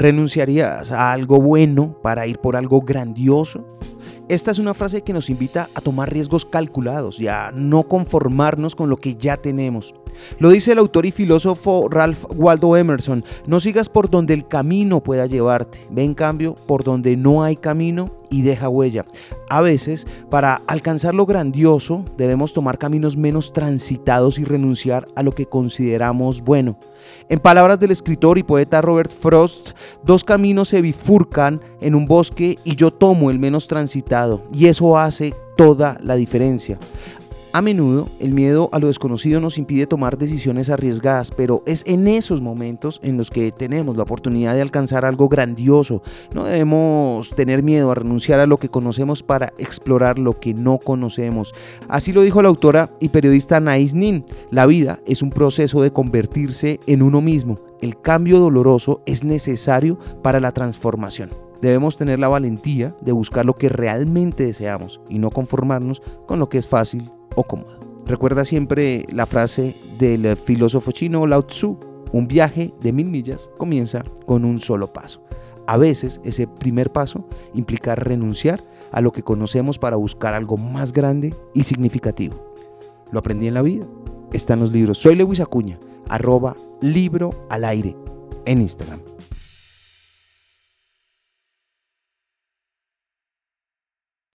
¿Renunciarías a algo bueno para ir por algo grandioso? Esta es una frase que nos invita a tomar riesgos calculados y a no conformarnos con lo que ya tenemos. Lo dice el autor y filósofo Ralph Waldo Emerson, no sigas por donde el camino pueda llevarte, ve en cambio por donde no hay camino y deja huella. A veces, para alcanzar lo grandioso, debemos tomar caminos menos transitados y renunciar a lo que consideramos bueno. En palabras del escritor y poeta Robert Frost, dos caminos se bifurcan en un bosque y yo tomo el menos transitado, y eso hace toda la diferencia. A menudo el miedo a lo desconocido nos impide tomar decisiones arriesgadas, pero es en esos momentos en los que tenemos la oportunidad de alcanzar algo grandioso. No debemos tener miedo a renunciar a lo que conocemos para explorar lo que no conocemos. Así lo dijo la autora y periodista Nais Nin. La vida es un proceso de convertirse en uno mismo. El cambio doloroso es necesario para la transformación. Debemos tener la valentía de buscar lo que realmente deseamos y no conformarnos con lo que es fácil o cómodo. Recuerda siempre la frase del filósofo chino Lao Tzu, un viaje de mil millas comienza con un solo paso. A veces ese primer paso implica renunciar a lo que conocemos para buscar algo más grande y significativo. Lo aprendí en la vida. Está en los libros. Soy Lewis Acuña, arroba libro al aire en Instagram.